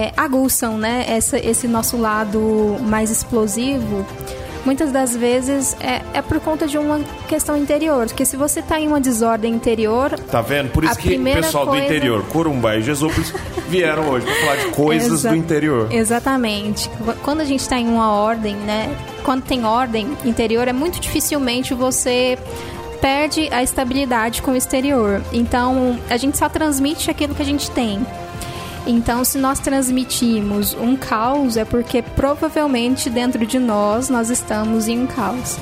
é, aguçam né, essa, esse nosso lado mais explosivo, muitas das vezes é, é por conta de uma questão interior. Porque se você está em uma desordem interior. Tá vendo? Por isso que o pessoal coisa... do interior, Corumbá e Jesúpolis, vieram hoje para falar de coisas Exa do interior. Exatamente. Quando a gente está em uma ordem, né? Quando tem ordem interior, é muito dificilmente você perde a estabilidade com o exterior. Então, a gente só transmite aquilo que a gente tem. Então, se nós transmitimos um caos, é porque provavelmente dentro de nós nós estamos em um caos.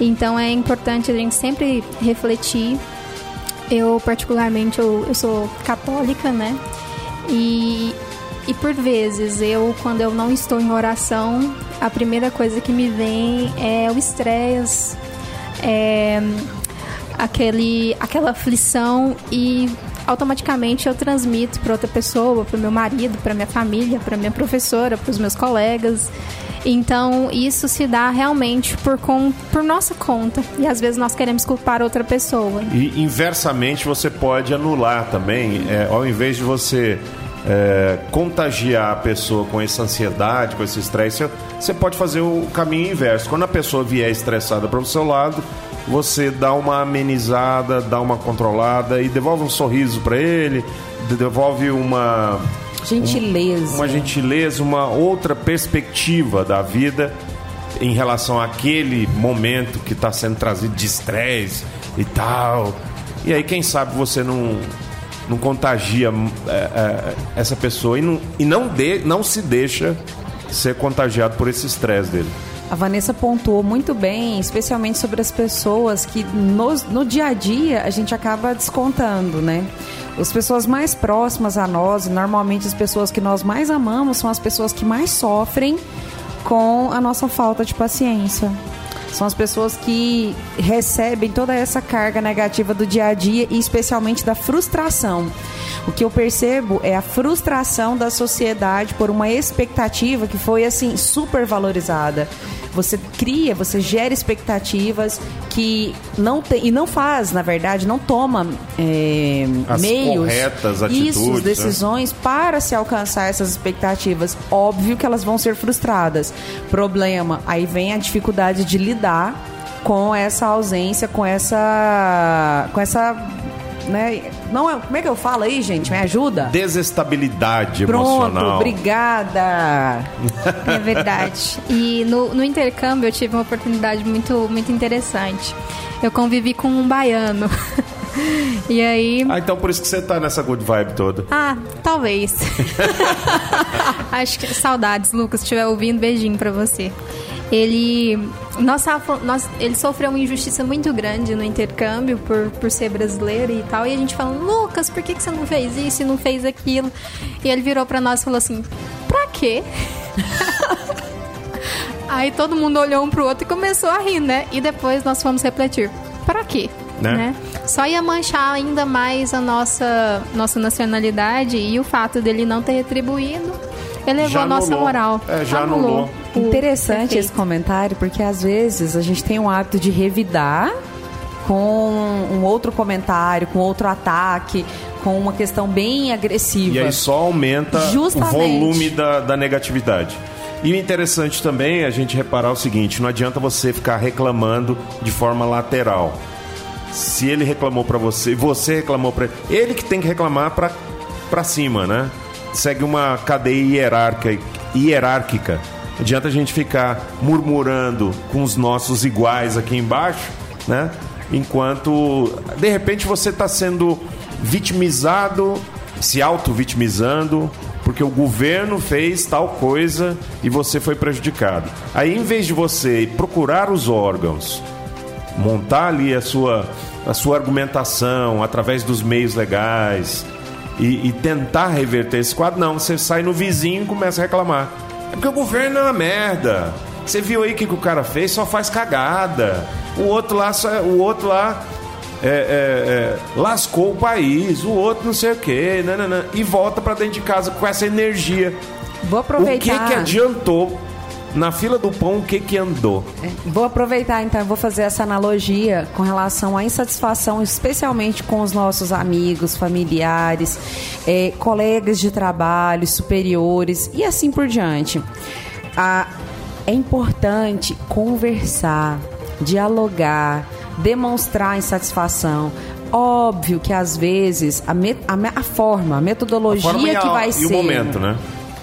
Então, é importante a gente sempre refletir. Eu, particularmente, eu, eu sou católica, né? E, e por vezes, eu, quando eu não estou em oração, a primeira coisa que me vem é o estresse, é aquele, aquela aflição e automaticamente eu transmito para outra pessoa, para o meu marido, para minha família, para minha professora, para os meus colegas. Então, isso se dá realmente por, por nossa conta. E às vezes nós queremos culpar outra pessoa. E inversamente, você pode anular também, é, ao invés de você é, contagiar a pessoa com essa ansiedade, com esse estresse, você pode fazer o caminho inverso. Quando a pessoa vier estressada para o seu lado, você dá uma amenizada, dá uma controlada e devolve um sorriso para ele, devolve uma gentileza, um, uma gentileza, uma outra perspectiva da vida em relação àquele momento que está sendo trazido de estresse e tal. E aí, quem sabe você não, não contagia é, é, essa pessoa e não, e não, de, não se deixa ser contagiado por esse estresse dele. A Vanessa pontuou muito bem, especialmente sobre as pessoas que no, no dia a dia a gente acaba descontando, né? As pessoas mais próximas a nós, normalmente as pessoas que nós mais amamos, são as pessoas que mais sofrem com a nossa falta de paciência. São as pessoas que recebem toda essa carga negativa do dia a dia e especialmente da frustração. O que eu percebo é a frustração da sociedade por uma expectativa que foi assim super valorizada. Você cria, você gera expectativas que não tem e não faz, na verdade, não toma é, As meios, corretas atitudes, isso, né? decisões né? para se alcançar essas expectativas. Óbvio que elas vão ser frustradas. Problema, aí vem a dificuldade de lidar com essa ausência, com essa com essa né? Não é, como é que eu falo aí, gente? Me ajuda? Desestabilidade Pronto, emocional. obrigada. é verdade. E no, no intercâmbio eu tive uma oportunidade muito, muito interessante. Eu convivi com um baiano. E aí. Ah, então por isso que você tá nessa good vibe toda. Ah, talvez. Acho que saudades, Lucas, se estiver ouvindo, beijinho para você ele nossa, nós, ele sofreu uma injustiça muito grande no intercâmbio por, por ser brasileiro e tal. E a gente falando, Lucas, por que, que você não fez isso e não fez aquilo? E ele virou para nós e falou assim: pra quê? Aí todo mundo olhou um pro outro e começou a rir, né? E depois nós fomos refletir: pra quê? Né? né? Só ia manchar ainda mais a nossa, nossa nacionalidade e o fato dele não ter retribuído elevou já a nossa anulou. moral. É, já anulou. anulou. Interessante Perfeito. esse comentário, porque às vezes a gente tem o hábito de revidar com um outro comentário, com outro ataque, com uma questão bem agressiva. E aí só aumenta Justamente. o volume da, da negatividade. E o interessante também é a gente reparar o seguinte: não adianta você ficar reclamando de forma lateral. Se ele reclamou para você, você reclamou para ele, ele que tem que reclamar para cima, né? Segue uma cadeia hierárquica, hierárquica adianta a gente ficar murmurando com os nossos iguais aqui embaixo, né? Enquanto de repente você está sendo vitimizado, se auto-vitimizando, porque o governo fez tal coisa e você foi prejudicado. Aí, em vez de você procurar os órgãos, montar ali a sua, a sua argumentação através dos meios legais e, e tentar reverter esse quadro, não, você sai no vizinho e começa a reclamar. É porque o governo é uma merda. Você viu aí o que, que o cara fez? Só faz cagada. O outro lá, só, o outro lá é, é, é, lascou o país. O outro não sei o quê. Nananã, e volta para dentro de casa com essa energia. Vou aproveitar. O que, que adiantou Na fila do pão, o que que andou? É, vou aproveitar então, vou fazer essa analogia com relação à insatisfação, especialmente com os nossos amigos, familiares, é, colegas de trabalho, superiores e assim por diante. É importante conversar, dialogar, demonstrar insatisfação. Óbvio que às vezes a, a, a forma, a metodologia a forma que vai ser. o momento, né?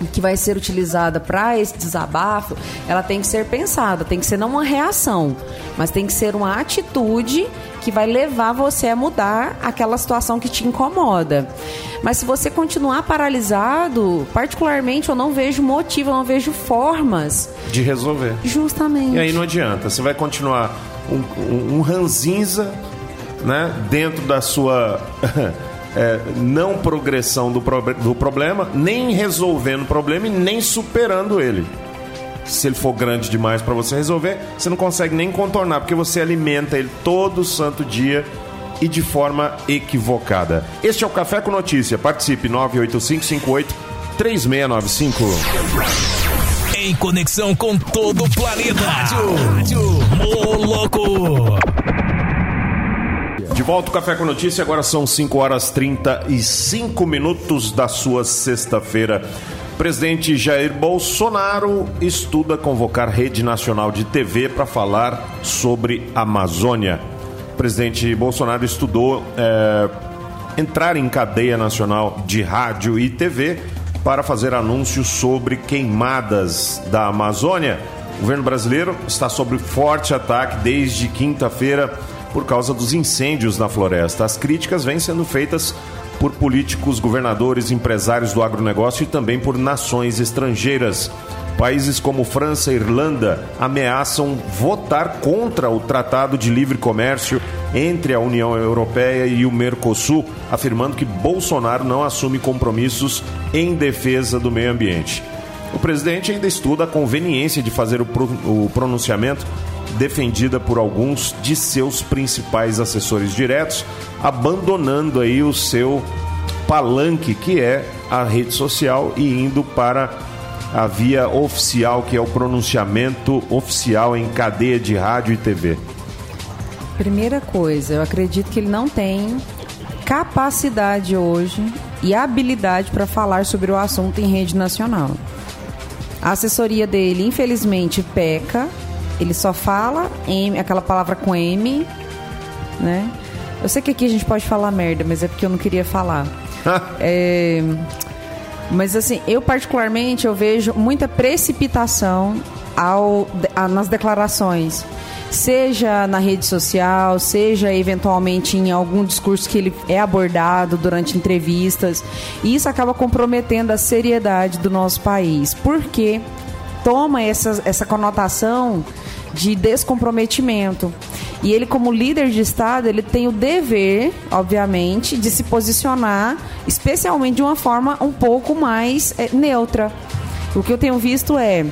Que vai ser utilizada para esse desabafo, ela tem que ser pensada, tem que ser não uma reação, mas tem que ser uma atitude que vai levar você a mudar aquela situação que te incomoda. Mas se você continuar paralisado, particularmente eu não vejo motivo, eu não vejo formas de resolver. Justamente. E aí não adianta, você vai continuar um, um, um ranzinza né, dentro da sua é, não progressão do, pro, do problema, nem resolvendo o problema e nem superando ele. Se ele for grande demais para você resolver, você não consegue nem contornar, porque você alimenta ele todo santo dia e de forma equivocada. Este é o Café com Notícia. Participe 98558 3695. Em conexão com todo o planeta. Rádio, Rádio Moloco. De volta o Café com Notícia, agora são 5 horas 35 minutos da sua sexta-feira. Presidente Jair Bolsonaro estuda convocar rede nacional de TV para falar sobre Amazônia. O presidente Bolsonaro estudou é, entrar em cadeia nacional de rádio e TV para fazer anúncios sobre queimadas da Amazônia. O governo brasileiro está sob forte ataque desde quinta-feira por causa dos incêndios na floresta. As críticas vêm sendo feitas por políticos, governadores, empresários do agronegócio e também por nações estrangeiras. Países como França e Irlanda ameaçam votar contra o Tratado de Livre Comércio entre a União Europeia e o Mercosul, afirmando que Bolsonaro não assume compromissos em defesa do meio ambiente. O presidente ainda estuda a conveniência de fazer o pronunciamento defendida por alguns de seus principais assessores diretos, abandonando aí o seu palanque, que é a rede social, e indo para a via oficial, que é o pronunciamento oficial em cadeia de rádio e TV? Primeira coisa, eu acredito que ele não tem capacidade hoje e habilidade para falar sobre o assunto em rede nacional. A assessoria dele, infelizmente, peca ele só fala M, aquela palavra com M, né? Eu sei que aqui a gente pode falar merda, mas é porque eu não queria falar. é, mas assim, eu particularmente eu vejo muita precipitação ao, a, nas declarações. Seja na rede social, seja eventualmente em algum discurso que ele é abordado durante entrevistas. E isso acaba comprometendo a seriedade do nosso país. Porque toma essa, essa conotação de descomprometimento. E ele, como líder de Estado, ele tem o dever, obviamente, de se posicionar, especialmente de uma forma um pouco mais é, neutra. O que eu tenho visto é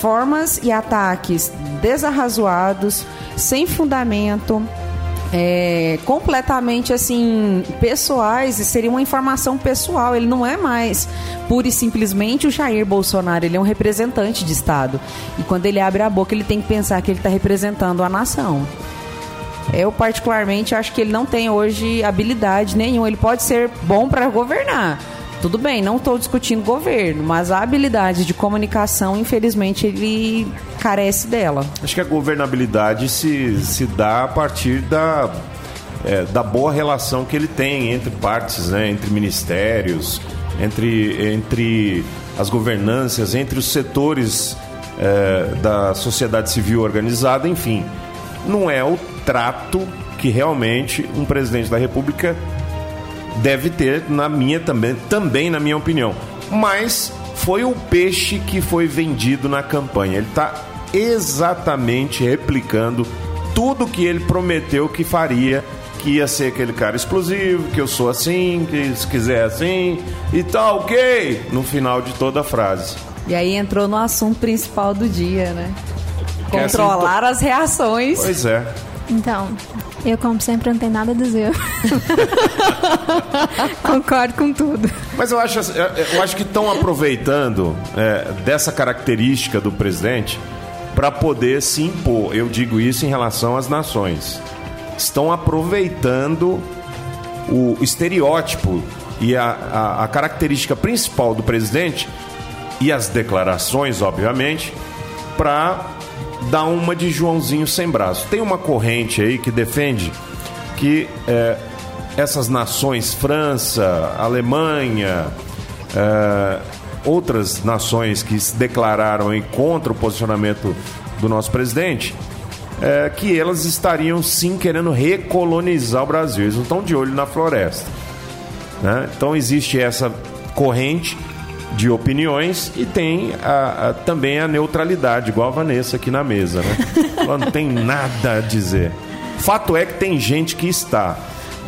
formas e ataques desarrazoados, sem fundamento, é, completamente assim pessoais e seria uma informação pessoal. Ele não é mais pura e simplesmente o Jair Bolsonaro. Ele é um representante de Estado e quando ele abre a boca ele tem que pensar que ele está representando a nação. Eu particularmente acho que ele não tem hoje habilidade nenhuma. Ele pode ser bom para governar. Tudo bem, não estou discutindo governo, mas a habilidade de comunicação, infelizmente, ele carece dela. Acho que a governabilidade se, se dá a partir da, é, da boa relação que ele tem entre partes, né, entre ministérios, entre, entre as governâncias, entre os setores é, da sociedade civil organizada, enfim. Não é o trato que realmente um presidente da República deve ter, na minha também, também na minha opinião. Mas foi o peixe que foi vendido na campanha. Ele está exatamente replicando tudo que ele prometeu que faria, que ia ser aquele cara explosivo, que eu sou assim, que se quiser assim e tá ok, no final de toda a frase. E aí entrou no assunto principal do dia, né? Controlar as reações. Pois é. Então, eu, como sempre, não tenho nada a dizer. Concordo com tudo. Mas eu acho, eu acho que estão aproveitando é, dessa característica do presidente para poder se impor. Eu digo isso em relação às nações. Estão aproveitando o estereótipo e a, a, a característica principal do presidente e as declarações, obviamente, para dar uma de Joãozinho sem braço. Tem uma corrente aí que defende que é, essas nações, França, Alemanha, é, outras nações que se declararam aí contra o posicionamento do nosso presidente, é, que elas estariam sim querendo recolonizar o Brasil. Eles não estão de olho na floresta. Né? Então existe essa corrente de opiniões e tem a, a, também a neutralidade, igual a Vanessa aqui na mesa, né? Ela não tem nada a dizer. Fato é que tem gente que está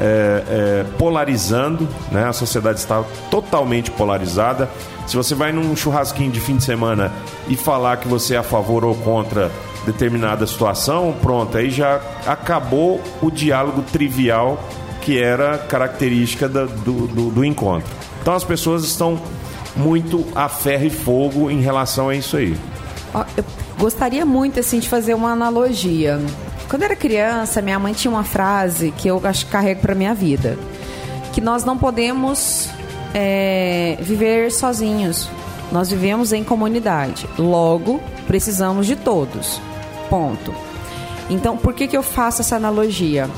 é, é, polarizando, né? A sociedade está totalmente polarizada. Se você vai num churrasquinho de fim de semana e falar que você é a favor ou contra determinada situação, pronto, aí já acabou o diálogo trivial que era característica do, do, do encontro. Então as pessoas estão muito a ferro e fogo em relação a isso aí. Eu gostaria muito assim de fazer uma analogia. Quando era criança, minha mãe tinha uma frase que eu acho que carrego para minha vida, que nós não podemos é, viver sozinhos. Nós vivemos em comunidade. Logo, precisamos de todos. Ponto. Então, por que, que eu faço essa analogia?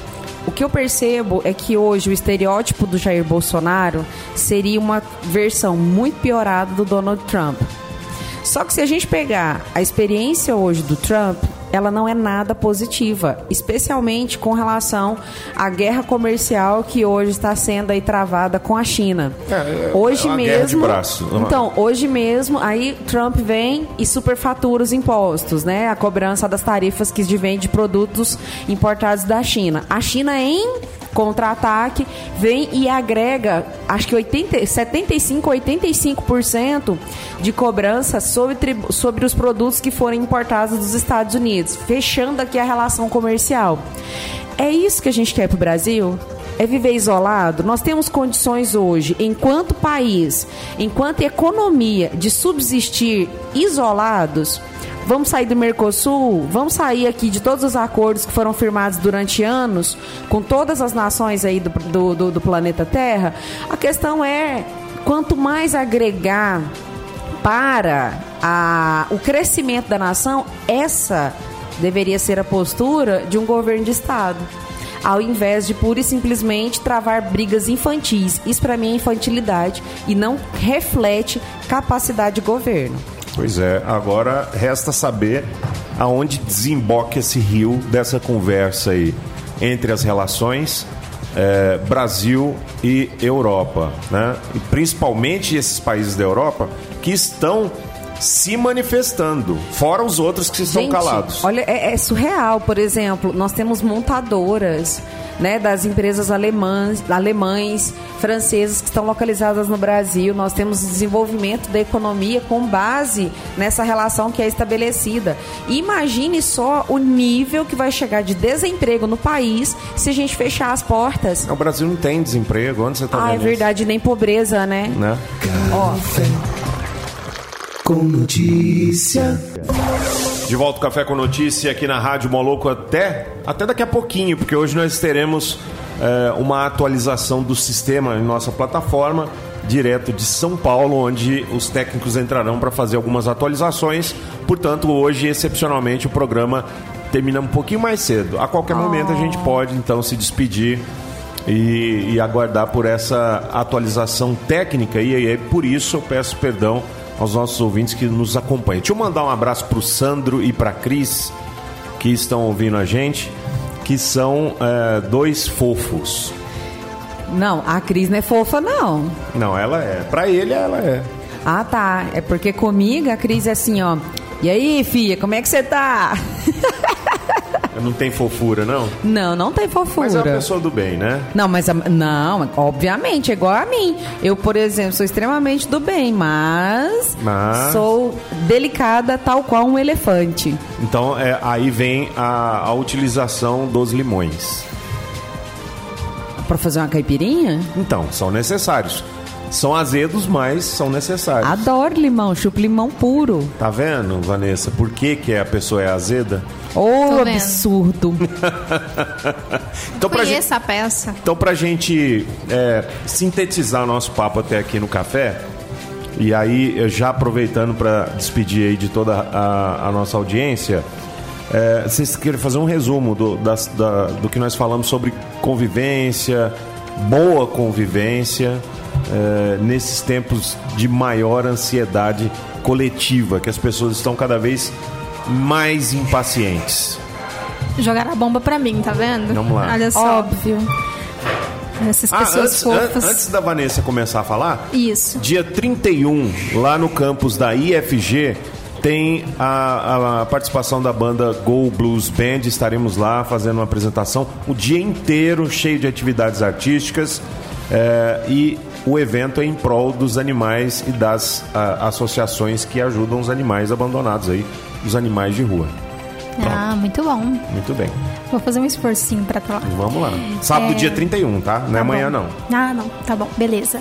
O que eu percebo é que hoje o estereótipo do Jair Bolsonaro seria uma versão muito piorada do Donald Trump. Só que se a gente pegar a experiência hoje do Trump, ela não é nada positiva, especialmente com relação à guerra comercial que hoje está sendo aí travada com a China. É, é hoje é mesmo, então hoje mesmo aí Trump vem e superfatura os impostos, né? A cobrança das tarifas que vem de produtos importados da China. A China em contra-ataque, vem e agrega, acho que 80, 75, 85% de cobrança sobre, sobre os produtos que forem importados dos Estados Unidos, fechando aqui a relação comercial. É isso que a gente quer para o Brasil? é viver isolado? Nós temos condições hoje, enquanto país, enquanto economia, de subsistir isolados? Vamos sair do Mercosul? Vamos sair aqui de todos os acordos que foram firmados durante anos com todas as nações aí do, do, do, do planeta Terra? A questão é quanto mais agregar para a, o crescimento da nação, essa deveria ser a postura de um governo de Estado. Ao invés de pura e simplesmente travar brigas infantis. Isso para mim é infantilidade e não reflete capacidade de governo. Pois é, agora resta saber aonde desemboca esse rio dessa conversa aí entre as relações é, Brasil e Europa, né? E principalmente esses países da Europa que estão se manifestando, fora os outros que estão Gente, calados. Olha, é, é surreal, por exemplo, nós temos montadoras né, das empresas alemãs, alemães, francesas que estão localizadas no Brasil. Nós temos desenvolvimento da economia com base nessa relação que é estabelecida. imagine só o nível que vai chegar de desemprego no país se a gente fechar as portas. O Brasil não tem desemprego, onde você está Ah, é verdade, nem pobreza, né? né? Ó. Com notícia. De volta ao Café com Notícia aqui na Rádio Moloco até, até daqui a pouquinho, porque hoje nós teremos é, uma atualização do sistema em nossa plataforma, direto de São Paulo, onde os técnicos entrarão para fazer algumas atualizações. Portanto, hoje, excepcionalmente, o programa termina um pouquinho mais cedo. A qualquer oh. momento a gente pode então se despedir e, e aguardar por essa atualização técnica. E aí, por isso, eu peço perdão aos nossos ouvintes que nos acompanham. Deixa eu mandar um abraço para o Sandro e para Cris, que estão ouvindo a gente, que são é, dois fofos. Não, a Cris não é fofa, não. Não, ela é. Para ele, ela é. Ah, tá. É porque comigo a Cris é assim, ó. E aí, filha, como é que você tá? não tem fofura, não? Não, não tem fofura. Mas é uma pessoa do bem, né? Não, mas a, não, obviamente, é igual a mim. Eu, por exemplo, sou extremamente do bem, mas, mas... sou delicada tal qual um elefante. Então, é, aí vem a, a utilização dos limões. Para fazer uma caipirinha? Então, são necessários. São azedos, mas são necessários. Adoro limão, chupo limão puro. Tá vendo, Vanessa? Por que, que a pessoa é azeda? Ô, oh, absurdo. então, pra Conheço gente, a peça. Então, pra gente é, sintetizar o nosso papo até aqui no café, e aí, já aproveitando para despedir aí de toda a, a nossa audiência, é, vocês querem fazer um resumo do, das, da, do que nós falamos sobre convivência, boa convivência, é, nesses tempos de maior ansiedade coletiva, que as pessoas estão cada vez mais impacientes. Jogaram a bomba pra mim, tá vendo? Vamos lá. Olha só. Óbvio. Essas ah, pessoas ah, antes, fofas. Antes da Vanessa começar a falar, isso. Dia 31, lá no campus da IFG, tem a, a, participação da banda Go Blues Band. Estaremos lá fazendo uma apresentação o dia inteiro, cheio de atividades artísticas. É, e o evento é em prol dos animais e das a, associações que ajudam os animais abandonados aí, os animais de rua. Pronto. Ah, muito bom. Muito bem. Vou fazer um esforcinho pra estar lá. Vamos lá. Sábado, é... dia 31, tá? Não é tá amanhã, bom. não. Ah, não. Tá bom. Beleza.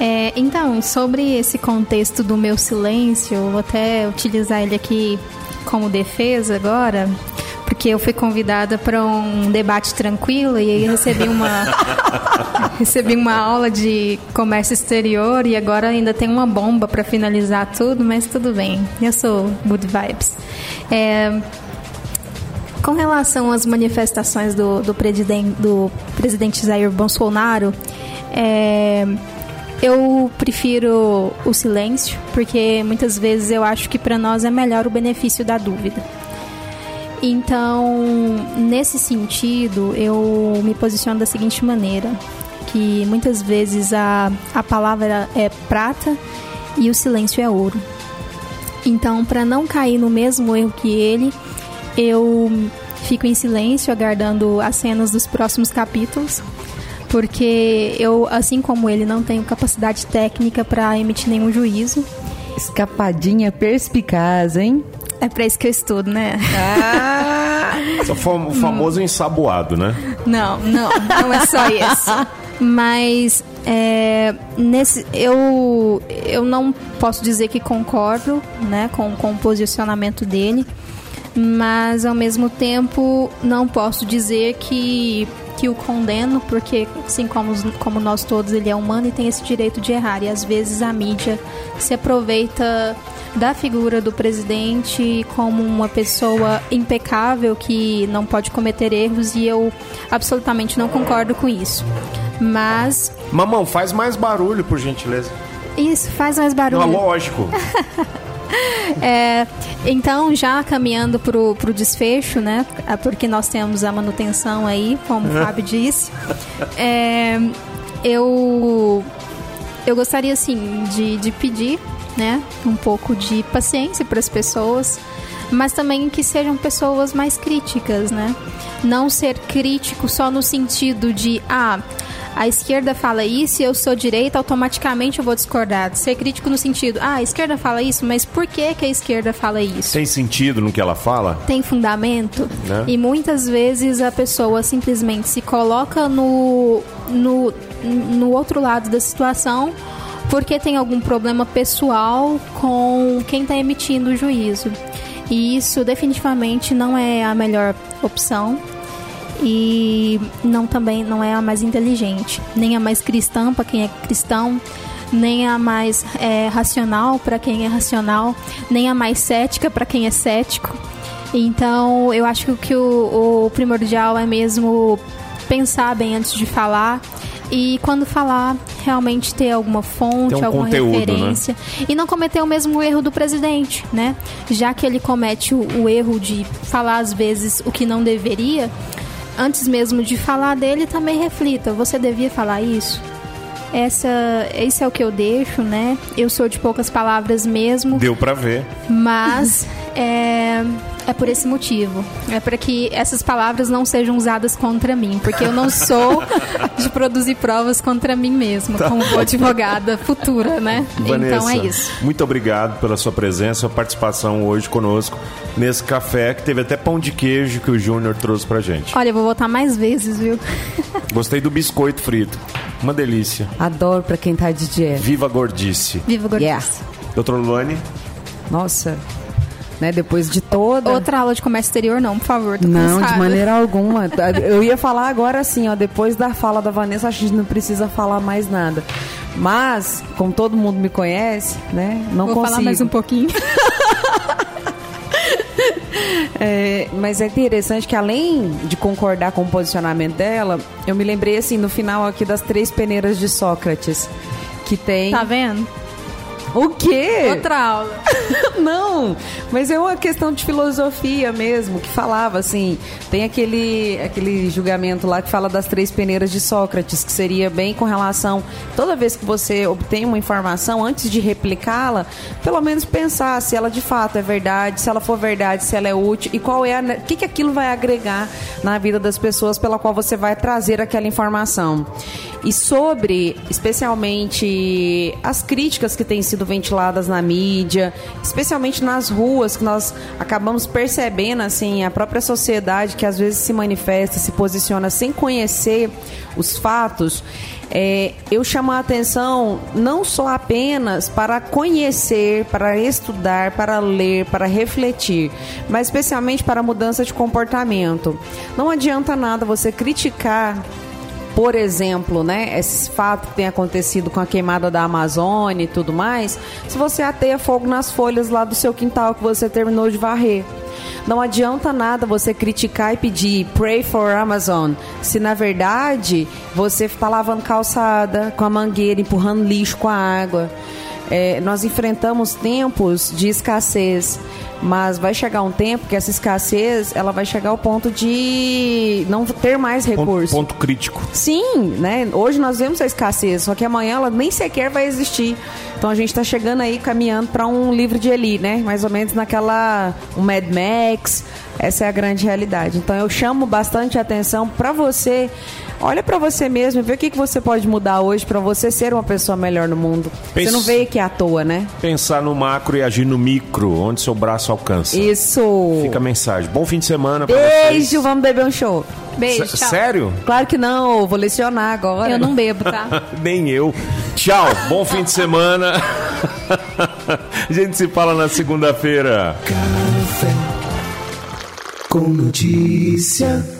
É, então, sobre esse contexto do meu silêncio, eu vou até utilizar ele aqui como defesa agora porque eu fui convidada para um debate tranquilo e aí recebi uma recebi uma aula de comércio exterior e agora ainda tem uma bomba para finalizar tudo, mas tudo bem. Eu sou good vibes. É, com relação às manifestações do, do, presidente, do presidente Jair Bolsonaro, é, eu prefiro o silêncio, porque muitas vezes eu acho que para nós é melhor o benefício da dúvida. Então, nesse sentido, eu me posiciono da seguinte maneira: que muitas vezes a, a palavra é prata e o silêncio é ouro. Então, para não cair no mesmo erro que ele, eu fico em silêncio, aguardando as cenas dos próximos capítulos, porque eu, assim como ele, não tenho capacidade técnica para emitir nenhum juízo. Escapadinha perspicaz, hein? É pra isso que eu estudo, né? Ah! o famoso ensaboado, né? Não, não, não é só isso. Mas é, nesse, eu, eu não posso dizer que concordo né, com, com o posicionamento dele, mas ao mesmo tempo não posso dizer que, que o condeno, porque assim como, como nós todos, ele é humano e tem esse direito de errar. E às vezes a mídia se aproveita da figura do presidente como uma pessoa impecável que não pode cometer erros e eu absolutamente não concordo com isso. Mas. Mamão, faz mais barulho, por gentileza. Isso, faz mais barulho. Não, lógico. é, então, já caminhando para o desfecho, né? É porque nós temos a manutenção aí, como o Fábio disse. É, eu, eu gostaria, assim, de, de pedir né? Um pouco de paciência para as pessoas, mas também que sejam pessoas mais críticas, né? Não ser crítico só no sentido de, ah, a esquerda fala isso e eu sou direita, automaticamente eu vou discordar. Ser crítico no sentido, ah, a esquerda fala isso, mas por que, que a esquerda fala isso? Tem sentido no que ela fala? Tem fundamento. Né? E muitas vezes a pessoa simplesmente se coloca no, no, no outro lado da situação porque tem algum problema pessoal com quem está emitindo o juízo. E isso definitivamente não é a melhor opção e não também não é a mais inteligente, nem a mais cristã para quem é cristão, nem a mais é, racional para quem é racional, nem a mais cética para quem é cético. Então, eu acho que o, o primordial é mesmo pensar bem antes de falar e quando falar, realmente ter alguma fonte, um alguma conteúdo, né? referência. Né? E não cometer o mesmo erro do presidente, né? Já que ele comete o, o erro de falar às vezes o que não deveria, antes mesmo de falar dele, também reflita: você devia falar isso? Essa, esse é o que eu deixo, né? Eu sou de poucas palavras mesmo. Deu para ver. Mas É, é por esse motivo. É para que essas palavras não sejam usadas contra mim, porque eu não sou de produzir provas contra mim mesma, tá. como advogada futura, né? Vanessa, então é isso. Muito obrigado pela sua presença, sua participação hoje conosco nesse café que teve até pão de queijo que o Júnior trouxe pra gente. Olha, eu vou voltar mais vezes, viu? Gostei do biscoito frito. Uma delícia. Adoro pra quem tá de dieta. Viva a gordice. Viva a gordice. Yeah. Doutor Luane? Nossa, né? Depois de toda. Outra aula de comércio exterior, não, por favor. não, cansada. de maneira alguma. Eu ia falar agora assim, ó, depois da fala da Vanessa, acho que a gente não precisa falar mais nada. Mas, como todo mundo me conhece, né? Não Vou consigo. falar mais um pouquinho. É, mas é interessante que além de concordar com o posicionamento dela, eu me lembrei assim no final aqui das três peneiras de Sócrates que tem. Tá vendo? O quê? Outra aula. Não, mas é uma questão de filosofia mesmo, que falava assim, tem aquele, aquele julgamento lá que fala das três peneiras de Sócrates, que seria bem com relação, toda vez que você obtém uma informação, antes de replicá-la, pelo menos pensar se ela de fato é verdade, se ela for verdade, se ela é útil e qual é a, o que, que aquilo vai agregar na vida das pessoas pela qual você vai trazer aquela informação. E sobre, especialmente, as críticas que têm sido ventiladas na mídia, especialmente nas ruas, que nós acabamos percebendo, assim, a própria sociedade que às vezes se manifesta, se posiciona sem conhecer os fatos. É, eu chamo a atenção não só apenas para conhecer, para estudar, para ler, para refletir, mas especialmente para a mudança de comportamento. Não adianta nada você criticar por exemplo, né, esse fato que tem acontecido com a queimada da Amazônia e tudo mais, se você ateia fogo nas folhas lá do seu quintal que você terminou de varrer. Não adianta nada você criticar e pedir pray for Amazon, se na verdade você está lavando calçada com a mangueira, empurrando lixo com a água. É, nós enfrentamos tempos de escassez mas vai chegar um tempo que essa escassez ela vai chegar ao ponto de não ter mais recursos. Ponto, ponto, crítico. Sim, né? Hoje nós vemos a escassez, só que amanhã ela nem sequer vai existir. Então a gente está chegando aí caminhando para um livro de Eli, né? Mais ou menos naquela um Mad Max. Essa é a grande realidade. Então eu chamo bastante atenção para você Olha para você mesmo, vê o que, que você pode mudar hoje para você ser uma pessoa melhor no mundo. Pense... Você não veio aqui à toa, né? Pensar no macro e agir no micro, onde seu braço alcança. Isso. Fica a mensagem. Bom fim de semana pra Beijo, vocês. vamos beber um show. Beijo, tchau. Sério? Claro que não, vou lecionar agora. Eu não bebo, tá? Nem eu. Tchau, bom fim de semana. a gente se fala na segunda-feira. Café com notícia.